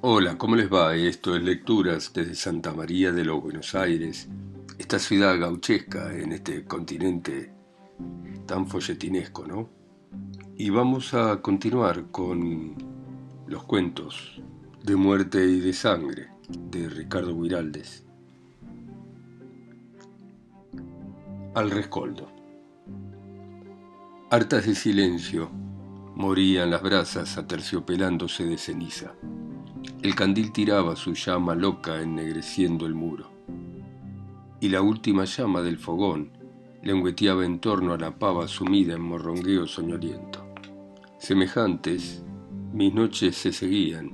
Hola, ¿cómo les va? Esto es Lecturas desde Santa María de los Buenos Aires, esta ciudad gauchesca en este continente tan folletinesco, ¿no? Y vamos a continuar con los cuentos de muerte y de sangre de Ricardo Guiraldes. Al rescoldo. Hartas de silencio, morían las brasas aterciopelándose de ceniza. El candil tiraba su llama loca ennegreciendo el muro. Y la última llama del fogón lengüeteaba en torno a la pava sumida en morrongueo soñoliento. Semejantes, mis noches se seguían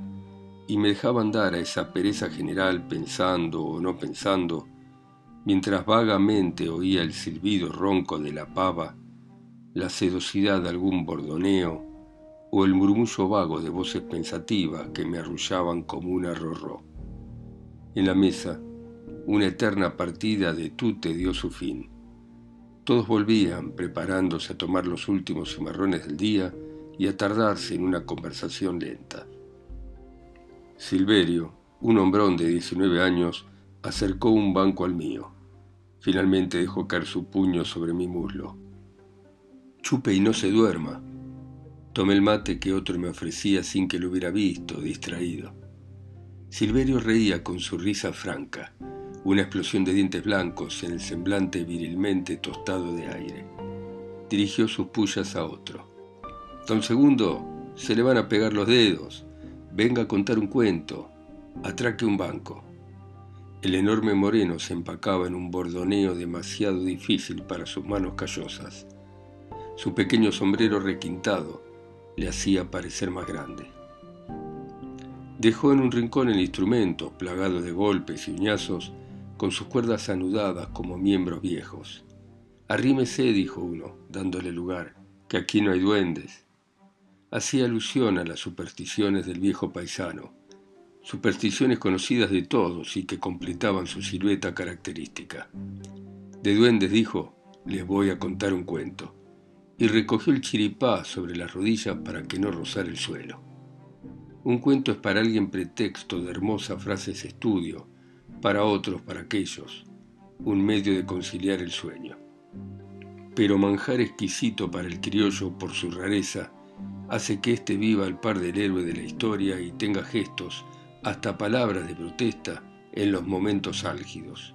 y me dejaban dar a esa pereza general pensando o no pensando, mientras vagamente oía el silbido ronco de la pava, la sedosidad de algún bordoneo o el murmullo vago de voces pensativas que me arrullaban como un arrorró. En la mesa, una eterna partida de tute dio su fin. Todos volvían preparándose a tomar los últimos cimarrones del día y a tardarse en una conversación lenta. Silverio, un hombrón de 19 años, acercó un banco al mío. Finalmente dejó caer su puño sobre mi muslo. Chupe y no se duerma, Tomé el mate que otro me ofrecía sin que lo hubiera visto, distraído. Silverio reía con su risa franca, una explosión de dientes blancos en el semblante virilmente tostado de aire. Dirigió sus pullas a otro. Don Segundo, se le van a pegar los dedos. Venga a contar un cuento. Atraque un banco. El enorme moreno se empacaba en un bordoneo demasiado difícil para sus manos callosas. Su pequeño sombrero requintado, le hacía parecer más grande. Dejó en un rincón el instrumento, plagado de golpes y uñazos, con sus cuerdas anudadas como miembros viejos. Arrímese, dijo uno, dándole lugar, que aquí no hay duendes. Hacía alusión a las supersticiones del viejo paisano, supersticiones conocidas de todos y que completaban su silueta característica. De duendes, dijo, les voy a contar un cuento y recogió el chiripá sobre las rodillas para que no rozara el suelo. Un cuento es para alguien pretexto de hermosas frases estudio, para otros, para aquellos, un medio de conciliar el sueño. Pero manjar exquisito para el criollo por su rareza hace que éste viva al par del héroe de la historia y tenga gestos, hasta palabras de protesta, en los momentos álgidos.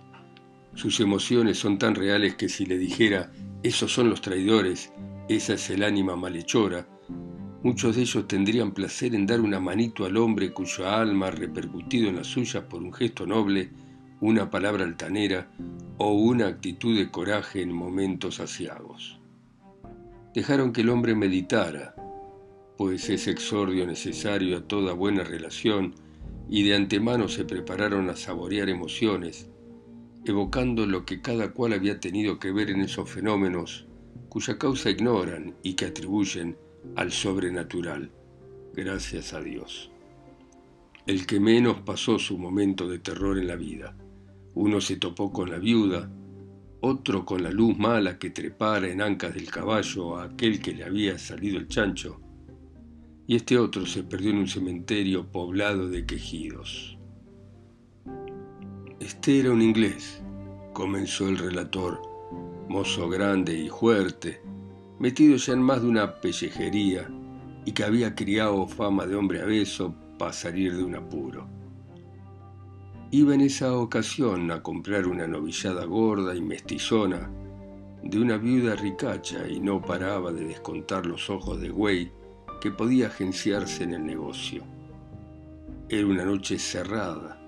Sus emociones son tan reales que si le dijera, esos son los traidores, esa es el ánima malhechora, muchos de ellos tendrían placer en dar una manito al hombre cuya alma ha repercutido en la suya por un gesto noble, una palabra altanera o una actitud de coraje en momentos asiagos. Dejaron que el hombre meditara, pues es exordio necesario a toda buena relación, y de antemano se prepararon a saborear emociones, evocando lo que cada cual había tenido que ver en esos fenómenos cuya causa ignoran y que atribuyen al sobrenatural, gracias a Dios. El que menos pasó su momento de terror en la vida. Uno se topó con la viuda, otro con la luz mala que trepara en ancas del caballo a aquel que le había salido el chancho, y este otro se perdió en un cementerio poblado de quejidos. Este era un inglés, comenzó el relator, mozo grande y fuerte, metido ya en más de una pellejería y que había criado fama de hombre abeso para salir de un apuro. Iba en esa ocasión a comprar una novillada gorda y mestizona de una viuda ricacha y no paraba de descontar los ojos de güey que podía agenciarse en el negocio. Era una noche cerrada,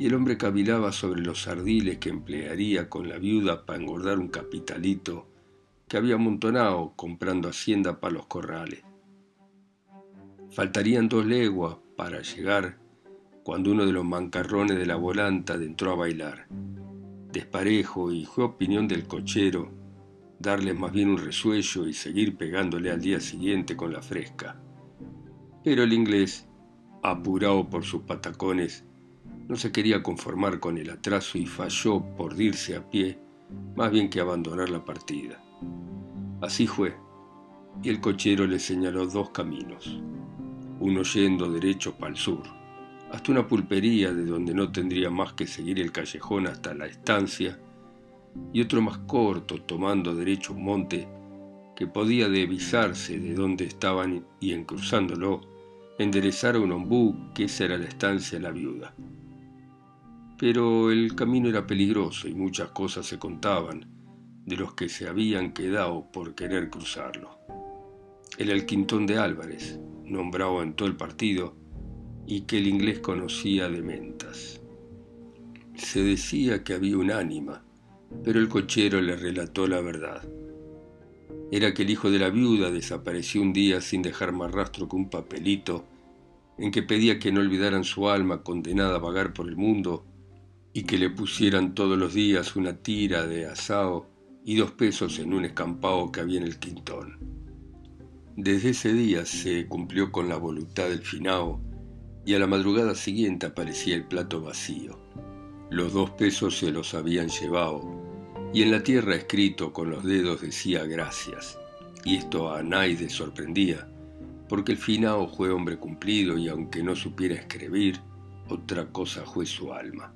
y el hombre cavilaba sobre los ardiles que emplearía con la viuda para engordar un capitalito que había amontonado comprando hacienda para los corrales. Faltarían dos leguas para llegar cuando uno de los mancarrones de la volanta entró a bailar. Desparejo y fue opinión del cochero darle más bien un resuello y seguir pegándole al día siguiente con la fresca. Pero el inglés, apurado por sus patacones, no se quería conformar con el atraso y falló por dirse a pie más bien que abandonar la partida. Así fue, y el cochero le señaló dos caminos, uno yendo derecho para el sur, hasta una pulpería de donde no tendría más que seguir el callejón hasta la estancia, y otro más corto, tomando derecho un monte, que podía divisarse de donde estaban y en cruzándolo, enderezar a un ombú, que esa era la estancia de la viuda. Pero el camino era peligroso y muchas cosas se contaban de los que se habían quedado por querer cruzarlo. Era el quintón de Álvarez, nombrado en todo el partido, y que el inglés conocía de mentas. Se decía que había un ánima, pero el cochero le relató la verdad. Era que el hijo de la viuda desapareció un día sin dejar más rastro que un papelito en que pedía que no olvidaran su alma condenada a vagar por el mundo y que le pusieran todos los días una tira de asao y dos pesos en un escampado que había en el quintón. Desde ese día se cumplió con la voluntad del finao y a la madrugada siguiente aparecía el plato vacío. Los dos pesos se los habían llevado y en la tierra escrito con los dedos decía gracias. Y esto a Naide sorprendía, porque el finao fue hombre cumplido y aunque no supiera escribir, otra cosa fue su alma.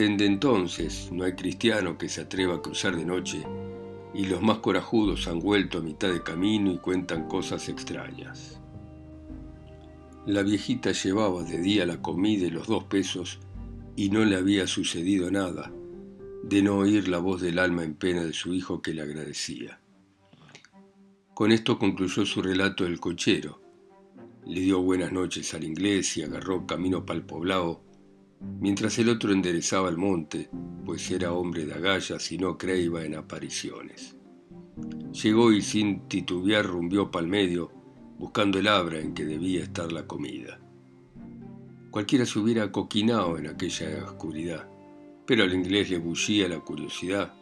Desde entonces no hay cristiano que se atreva a cruzar de noche y los más corajudos han vuelto a mitad de camino y cuentan cosas extrañas. La viejita llevaba de día la comida y los dos pesos y no le había sucedido nada de no oír la voz del alma en pena de su hijo que le agradecía. Con esto concluyó su relato el cochero. Le dio buenas noches al inglés y agarró camino para el poblado mientras el otro enderezaba el monte, pues era hombre de agallas y no creía en apariciones. Llegó y sin titubear rumbió pa'l medio, buscando el abra en que debía estar la comida. Cualquiera se hubiera coquinado en aquella oscuridad, pero al inglés le bullía la curiosidad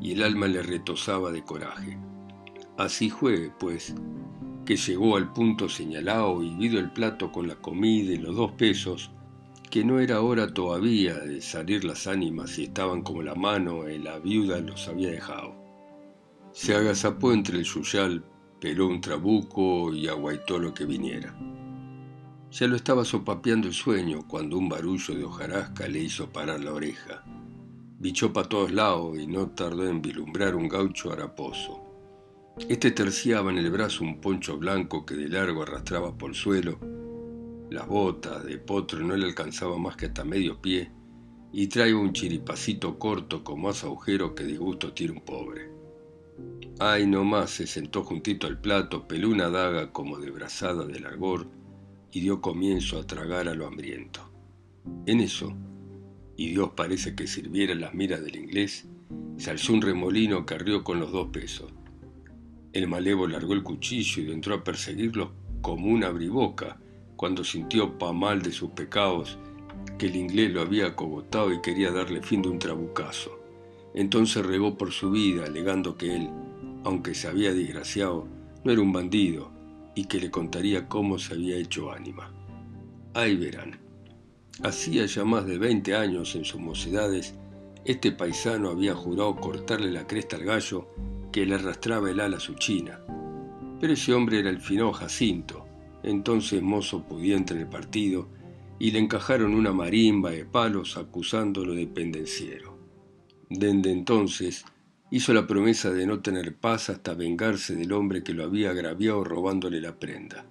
y el alma le retosaba de coraje. Así fue, pues, que llegó al punto señalado y vido el plato con la comida y los dos pesos, que no era hora todavía de salir las ánimas y estaban como la mano en la viuda los había dejado. Se agazapó entre el yuyal, peló un trabuco y aguaitó lo que viniera. Ya lo estaba sopapeando el sueño cuando un barullo de hojarasca le hizo parar la oreja. Bichó para todos lados y no tardó en vislumbrar un gaucho haraposo. Este terciaba en el brazo un poncho blanco que de largo arrastraba por el suelo las botas de potro no le alcanzaba más que hasta medio pie, y traía un chiripacito corto con más agujero que disgusto tiene un pobre. Ay, nomás se sentó juntito al plato, peló una daga como de brazada de largor y dio comienzo a tragar a lo hambriento. En eso, y Dios parece que sirviera las miras del inglés, se alzó un remolino que arrió con los dos pesos. El malevo largó el cuchillo y entró a perseguirlo como una briboca, cuando sintió pa mal de sus pecados que el inglés lo había acogotado y quería darle fin de un trabucazo. Entonces regó por su vida, alegando que él, aunque se había desgraciado, no era un bandido y que le contaría cómo se había hecho ánima. Ahí verán. Hacía ya más de 20 años en sus mocedades, este paisano había jurado cortarle la cresta al gallo que le arrastraba el ala a su china. Pero ese hombre era el finó Jacinto, entonces mozo pudiente en el partido, y le encajaron una marimba de palos acusándolo de pendenciero. Desde entonces hizo la promesa de no tener paz hasta vengarse del hombre que lo había agraviado robándole la prenda.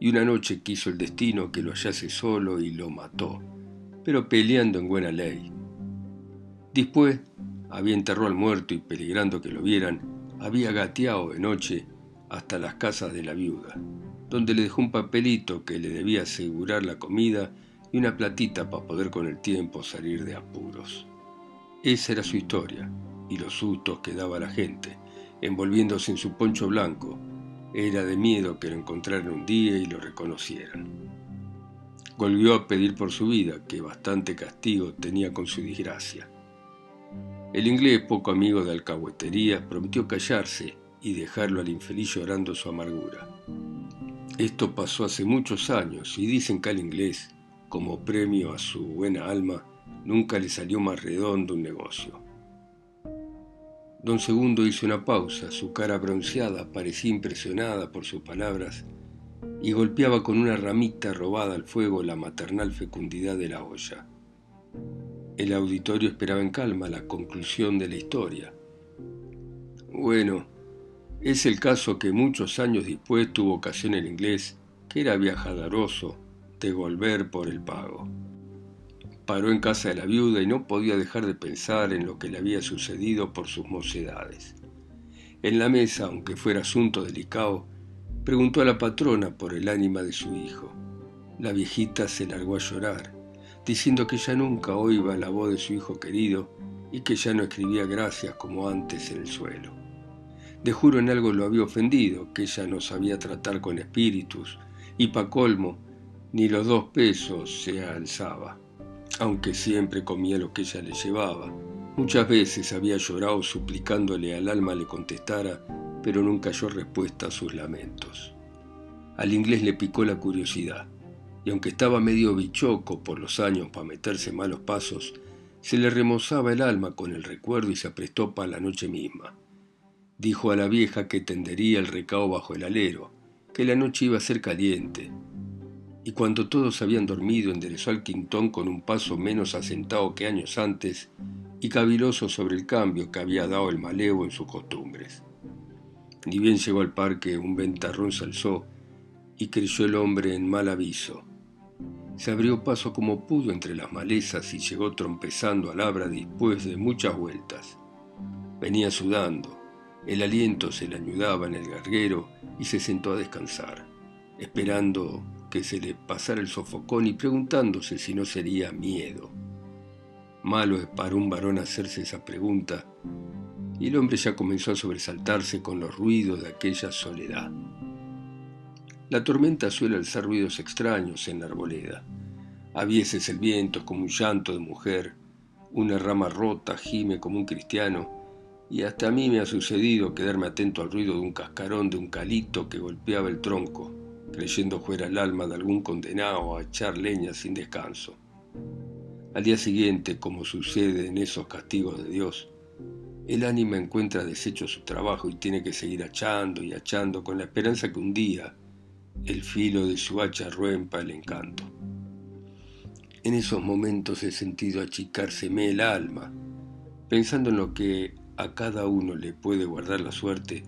Y una noche quiso el destino que lo hallase solo y lo mató, pero peleando en buena ley. Después había enterrado al muerto y peligrando que lo vieran, había gateado de noche hasta las casas de la viuda donde le dejó un papelito que le debía asegurar la comida y una platita para poder con el tiempo salir de apuros. Esa era su historia y los sustos que daba la gente, envolviéndose en su poncho blanco. Era de miedo que lo encontraran un día y lo reconocieran. Volvió a pedir por su vida, que bastante castigo tenía con su desgracia. El inglés, poco amigo de alcahuetería, prometió callarse y dejarlo al infeliz llorando su amargura. Esto pasó hace muchos años y dicen que al inglés, como premio a su buena alma, nunca le salió más redondo un negocio. Don Segundo hizo una pausa, su cara bronceada parecía impresionada por sus palabras, y golpeaba con una ramita robada al fuego la maternal fecundidad de la olla. El auditorio esperaba en calma la conclusión de la historia. Bueno, es el caso que muchos años después tuvo ocasión el inglés, que era viajaderoso, de volver por el pago. Paró en casa de la viuda y no podía dejar de pensar en lo que le había sucedido por sus mocedades. En la mesa, aunque fuera asunto delicado, preguntó a la patrona por el ánima de su hijo. La viejita se largó a llorar, diciendo que ya nunca oía la voz de su hijo querido y que ya no escribía gracias como antes en el suelo. De juro en algo lo había ofendido, que ella no sabía tratar con espíritus, y pa' colmo, ni los dos pesos se alzaba, aunque siempre comía lo que ella le llevaba. Muchas veces había llorado suplicándole al alma le contestara, pero nunca halló respuesta a sus lamentos. Al inglés le picó la curiosidad, y aunque estaba medio bichoco por los años para meterse malos pasos, se le remozaba el alma con el recuerdo y se aprestó para la noche misma. Dijo a la vieja que tendería el recao bajo el alero, que la noche iba a ser caliente, y cuando todos habían dormido enderezó al quintón con un paso menos asentado que años antes y caviloso sobre el cambio que había dado el malevo en sus costumbres. Ni bien llegó al parque, un ventarrón se alzó y creyó el hombre en mal aviso. Se abrió paso como pudo entre las malezas y llegó trompezando al abra después de muchas vueltas. Venía sudando, el aliento se le ayudaba en el garguero y se sentó a descansar, esperando que se le pasara el sofocón y preguntándose si no sería miedo. Malo es para un varón hacerse esa pregunta, y el hombre ya comenzó a sobresaltarse con los ruidos de aquella soledad. La tormenta suele alzar ruidos extraños en la arboleda. A veces el viento como un llanto de mujer, una rama rota gime como un cristiano, y hasta a mí me ha sucedido quedarme atento al ruido de un cascarón de un calito que golpeaba el tronco creyendo fuera el alma de algún condenado a echar leña sin descanso. Al día siguiente, como sucede en esos castigos de Dios, el ánima encuentra deshecho su trabajo y tiene que seguir achando y achando con la esperanza que un día el filo de su hacha ruempa el encanto. En esos momentos he sentido achicárseme el alma, pensando en lo que a cada uno le puede guardar la suerte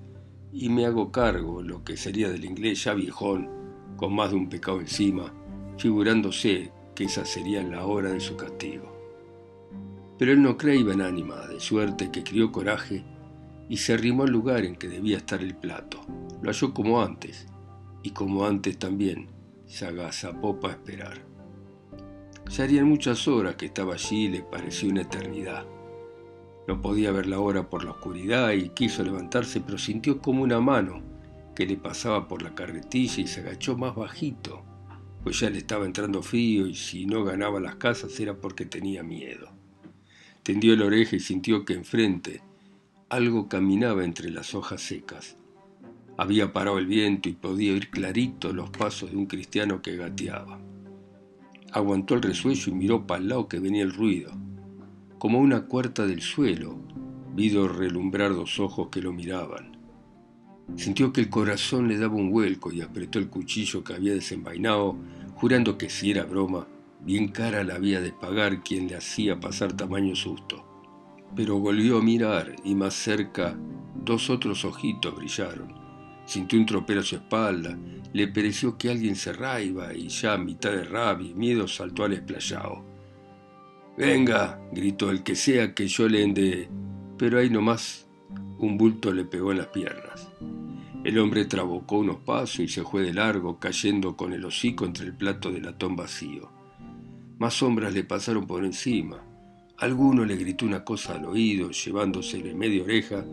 y me hago cargo, lo que sería del inglés ya viejón, con más de un pecado encima, figurándose que esa sería la hora de su castigo. Pero él no creía en ánima, de suerte que crió coraje y se arrimó al lugar en que debía estar el plato. Lo halló como antes, y como antes también se agazapó para esperar. Ya harían muchas horas que estaba allí y le pareció una eternidad. No podía ver la hora por la oscuridad y quiso levantarse, pero sintió como una mano que le pasaba por la carretilla y se agachó más bajito, pues ya le estaba entrando frío y si no ganaba las casas era porque tenía miedo. Tendió la oreja y sintió que enfrente algo caminaba entre las hojas secas. Había parado el viento y podía oír clarito los pasos de un cristiano que gateaba. Aguantó el resuello y miró para el lado que venía el ruido como una cuarta del suelo, vido relumbrar dos ojos que lo miraban. Sintió que el corazón le daba un vuelco y apretó el cuchillo que había desenvainado, jurando que si era broma, bien cara la había de pagar quien le hacía pasar tamaño susto. Pero volvió a mirar y más cerca dos otros ojitos brillaron. Sintió un tropero a su espalda, le pareció que alguien se raiba y ya a mitad de rabia y miedo saltó al esplayado. Venga, gritó el que sea que yo le ende. Pero ahí nomás un bulto le pegó en las piernas. El hombre trabocó unos pasos y se fue de largo, cayendo con el hocico entre el plato de latón vacío. Más sombras le pasaron por encima. Alguno le gritó una cosa al oído, llevándosele media oreja,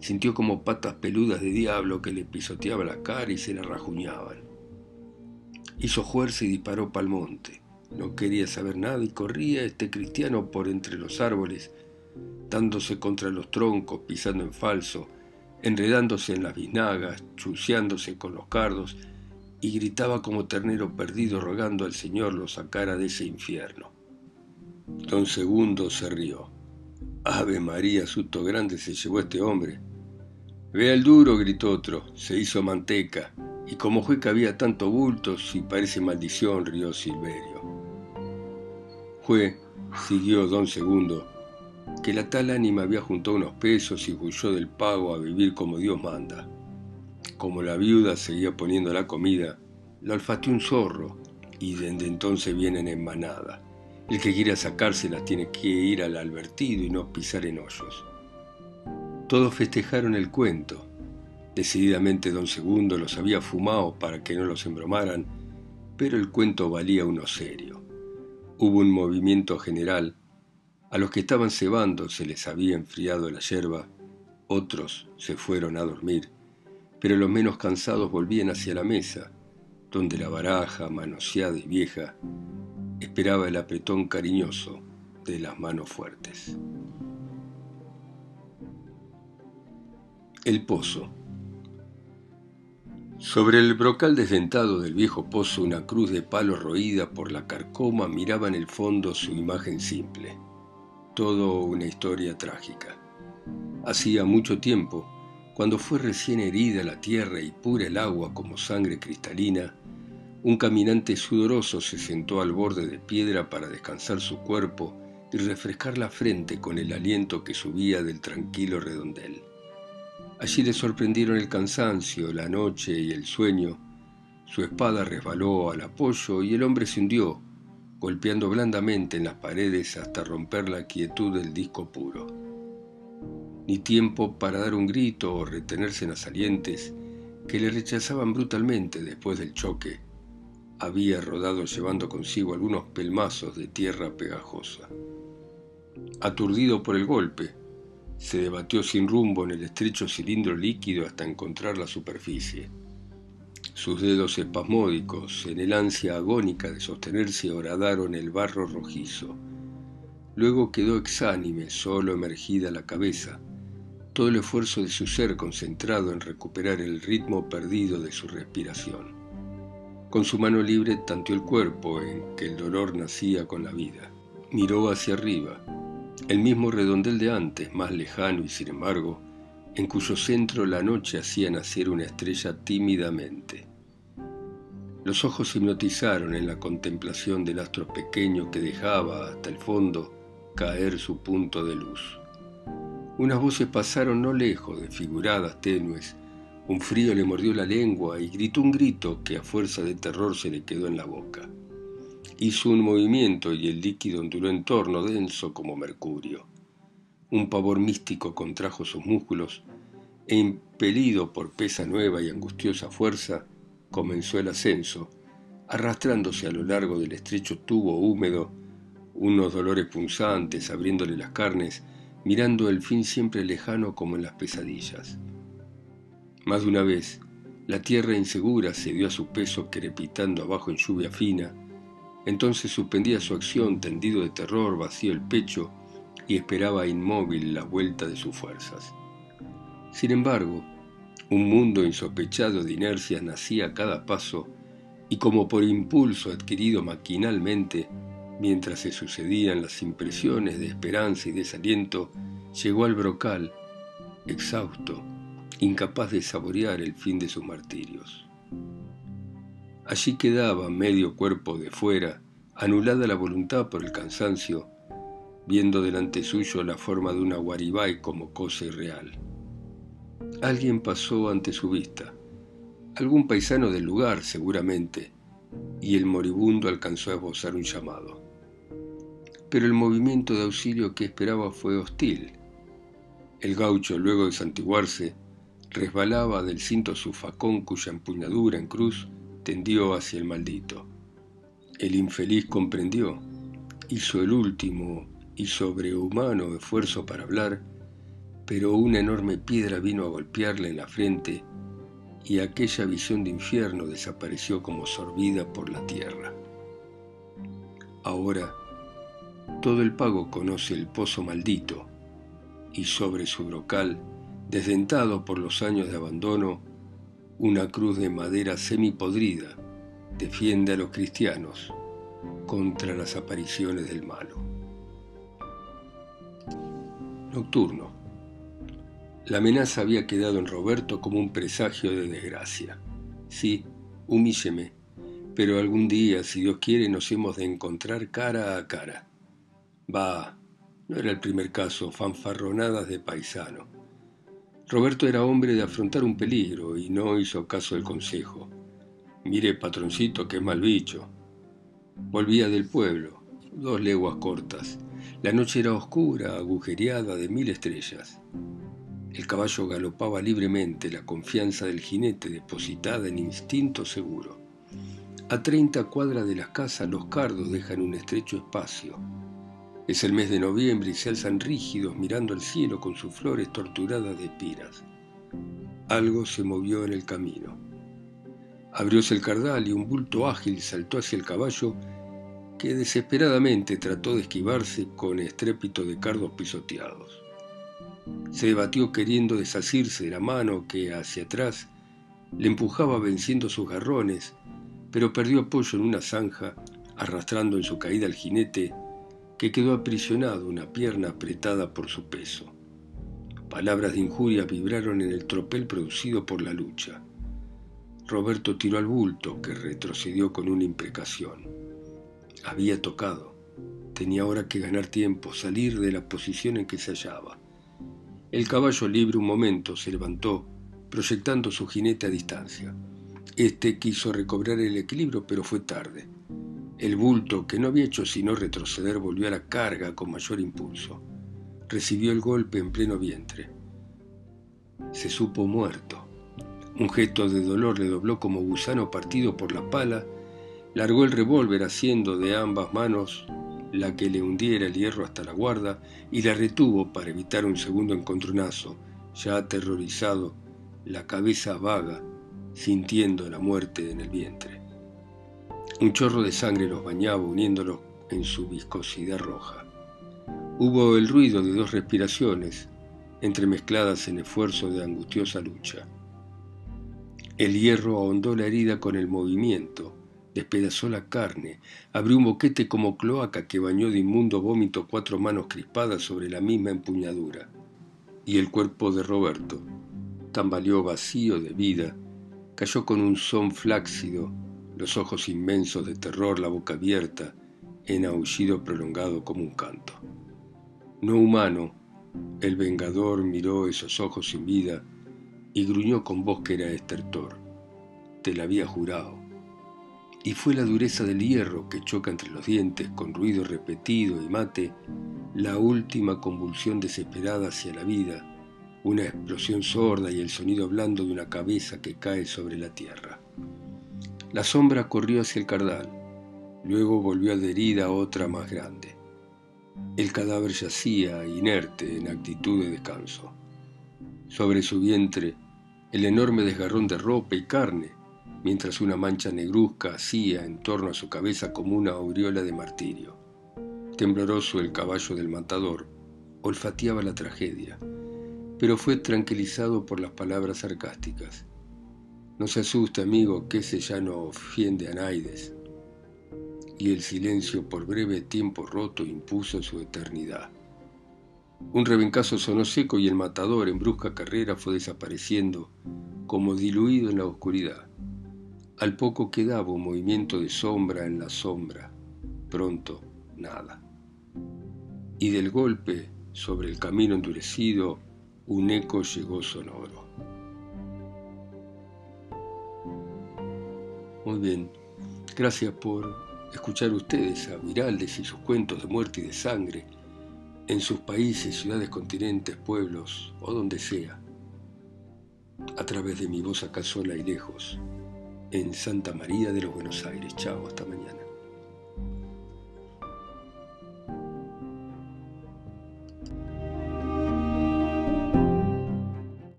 sintió como patas peludas de diablo que le pisoteaba la cara y se la rajuñaban. Hizo fuerza y disparó pa'l monte. No quería saber nada y corría este cristiano por entre los árboles, dándose contra los troncos, pisando en falso, enredándose en las biznagas, chuceándose con los cardos, y gritaba como ternero perdido rogando al Señor lo sacara de ese infierno. Don Segundo se rió. Ave María, susto grande se llevó este hombre. Vea el duro, gritó otro, se hizo manteca, Y como fue que había tanto bulto, si parece maldición, rió Silverio. Fue, siguió don Segundo, que la tal ánima había juntado unos pesos y huyó del pago a vivir como Dios manda. Como la viuda seguía poniendo la comida, la olfateó un zorro y desde entonces vienen en manada. El que quiera sacárselas tiene que ir al albertido y no pisar en hoyos. Todos festejaron el cuento. Decididamente don Segundo los había fumado para que no los embromaran, pero el cuento valía uno serio. Hubo un movimiento general. A los que estaban cebando se les había enfriado la yerba, otros se fueron a dormir, pero los menos cansados volvían hacia la mesa, donde la baraja, manoseada y vieja, esperaba el apretón cariñoso de las manos fuertes. El pozo. Sobre el brocal desdentado del viejo pozo una cruz de palo roída por la carcoma miraba en el fondo su imagen simple. Todo una historia trágica. Hacía mucho tiempo, cuando fue recién herida la tierra y pura el agua como sangre cristalina, un caminante sudoroso se sentó al borde de piedra para descansar su cuerpo y refrescar la frente con el aliento que subía del tranquilo redondel. Allí le sorprendieron el cansancio, la noche y el sueño. Su espada resbaló al apoyo y el hombre se hundió, golpeando blandamente en las paredes hasta romper la quietud del disco puro. Ni tiempo para dar un grito o retenerse en las salientes que le rechazaban brutalmente después del choque. Había rodado llevando consigo algunos pelmazos de tierra pegajosa. Aturdido por el golpe, se debatió sin rumbo en el estrecho cilindro líquido hasta encontrar la superficie. Sus dedos espasmódicos, en el ansia agónica de sostenerse, horadaron el barro rojizo. Luego quedó exánime, solo emergida la cabeza, todo el esfuerzo de su ser concentrado en recuperar el ritmo perdido de su respiración. Con su mano libre tanteó el cuerpo en que el dolor nacía con la vida. Miró hacia arriba, el mismo redondel de antes, más lejano y sin embargo, en cuyo centro la noche hacía nacer una estrella tímidamente. Los ojos hipnotizaron en la contemplación del astro pequeño que dejaba hasta el fondo caer su punto de luz. Unas voces pasaron no lejos, desfiguradas, tenues. Un frío le mordió la lengua y gritó un grito que a fuerza de terror se le quedó en la boca. Hizo un movimiento y el líquido onduló en torno, denso como mercurio. Un pavor místico contrajo sus músculos e impelido por pesa nueva y angustiosa fuerza, comenzó el ascenso, arrastrándose a lo largo del estrecho tubo húmedo, unos dolores punzantes abriéndole las carnes, mirando el fin siempre lejano como en las pesadillas. Más de una vez, la tierra insegura cedió a su peso crepitando abajo en lluvia fina, entonces suspendía su acción, tendido de terror, vacío el pecho y esperaba inmóvil la vuelta de sus fuerzas. Sin embargo, un mundo insospechado de inercias nacía a cada paso y como por impulso adquirido maquinalmente, mientras se sucedían las impresiones de esperanza y desaliento, llegó al brocal, exhausto, incapaz de saborear el fin de sus martirios. Allí quedaba medio cuerpo de fuera, anulada la voluntad por el cansancio, viendo delante suyo la forma de una guaribay como cosa irreal. Alguien pasó ante su vista, algún paisano del lugar seguramente, y el moribundo alcanzó a esbozar un llamado. Pero el movimiento de auxilio que esperaba fue hostil. El gaucho, luego de santiguarse, resbalaba del cinto su facón cuya empuñadura en cruz tendió hacia el maldito. El infeliz comprendió, hizo el último y sobrehumano esfuerzo para hablar, pero una enorme piedra vino a golpearle en la frente y aquella visión de infierno desapareció como sorbida por la tierra. Ahora, todo el pago conoce el pozo maldito y sobre su brocal, desdentado por los años de abandono, una cruz de madera semipodrida defiende a los cristianos contra las apariciones del malo. Nocturno. La amenaza había quedado en Roberto como un presagio de desgracia. Sí, humílleme, pero algún día, si Dios quiere, nos hemos de encontrar cara a cara. Va, no era el primer caso, fanfarronadas de paisano. Roberto era hombre de afrontar un peligro y no hizo caso del consejo. Mire, patroncito, es mal bicho. Volvía del pueblo, dos leguas cortas. La noche era oscura, agujereada de mil estrellas. El caballo galopaba libremente, la confianza del jinete depositada en instinto seguro. A treinta cuadras de las casas los cardos dejan un estrecho espacio. Es el mes de noviembre y se alzan rígidos mirando al cielo con sus flores torturadas de espiras. Algo se movió en el camino. Abrióse el cardal y un bulto ágil saltó hacia el caballo que desesperadamente trató de esquivarse con estrépito de cardos pisoteados. Se debatió queriendo desasirse de la mano que hacia atrás le empujaba venciendo sus garrones, pero perdió apoyo en una zanja, arrastrando en su caída al jinete que quedó aprisionado, una pierna apretada por su peso. Palabras de injuria vibraron en el tropel producido por la lucha. Roberto tiró al bulto, que retrocedió con una imprecación. Había tocado. Tenía ahora que ganar tiempo, salir de la posición en que se hallaba. El caballo libre un momento se levantó, proyectando su jinete a distancia. Este quiso recobrar el equilibrio, pero fue tarde. El bulto, que no había hecho sino retroceder, volvió a la carga con mayor impulso. Recibió el golpe en pleno vientre. Se supo muerto. Un gesto de dolor le dobló como gusano partido por la pala, largó el revólver haciendo de ambas manos la que le hundiera el hierro hasta la guarda y la retuvo para evitar un segundo encontronazo, ya aterrorizado, la cabeza vaga, sintiendo la muerte en el vientre. Un chorro de sangre los bañaba uniéndolos en su viscosidad roja. Hubo el ruido de dos respiraciones, entremezcladas en esfuerzo de angustiosa lucha. El hierro ahondó la herida con el movimiento, despedazó la carne, abrió un boquete como cloaca que bañó de inmundo vómito cuatro manos crispadas sobre la misma empuñadura. Y el cuerpo de Roberto, tambaleó vacío de vida, cayó con un son flácido los ojos inmensos de terror, la boca abierta, en aullido prolongado como un canto. No humano, el vengador miró esos ojos sin vida y gruñó con voz que era estertor. Te la había jurado. Y fue la dureza del hierro que choca entre los dientes con ruido repetido y mate, la última convulsión desesperada hacia la vida, una explosión sorda y el sonido blando de una cabeza que cae sobre la tierra. La sombra corrió hacia el cardal, luego volvió adherida a otra más grande. El cadáver yacía inerte en actitud de descanso. Sobre su vientre, el enorme desgarrón de ropa y carne, mientras una mancha negruzca hacía en torno a su cabeza como una aureola de martirio. Tembloroso el caballo del matador, olfateaba la tragedia, pero fue tranquilizado por las palabras sarcásticas. No se asuste, amigo, que ese ya no ofiende a Naides. Y el silencio por breve tiempo roto impuso su eternidad. Un rebencazo sonó seco y el matador en brusca carrera fue desapareciendo, como diluido en la oscuridad. Al poco quedaba un movimiento de sombra en la sombra, pronto nada. Y del golpe, sobre el camino endurecido, un eco llegó sonoro. Muy bien, gracias por escuchar ustedes a Viraldes y sus cuentos de muerte y de sangre en sus países, ciudades, continentes, pueblos o donde sea, a través de mi voz acá sola y lejos, en Santa María de los Buenos Aires. Chao, hasta mañana.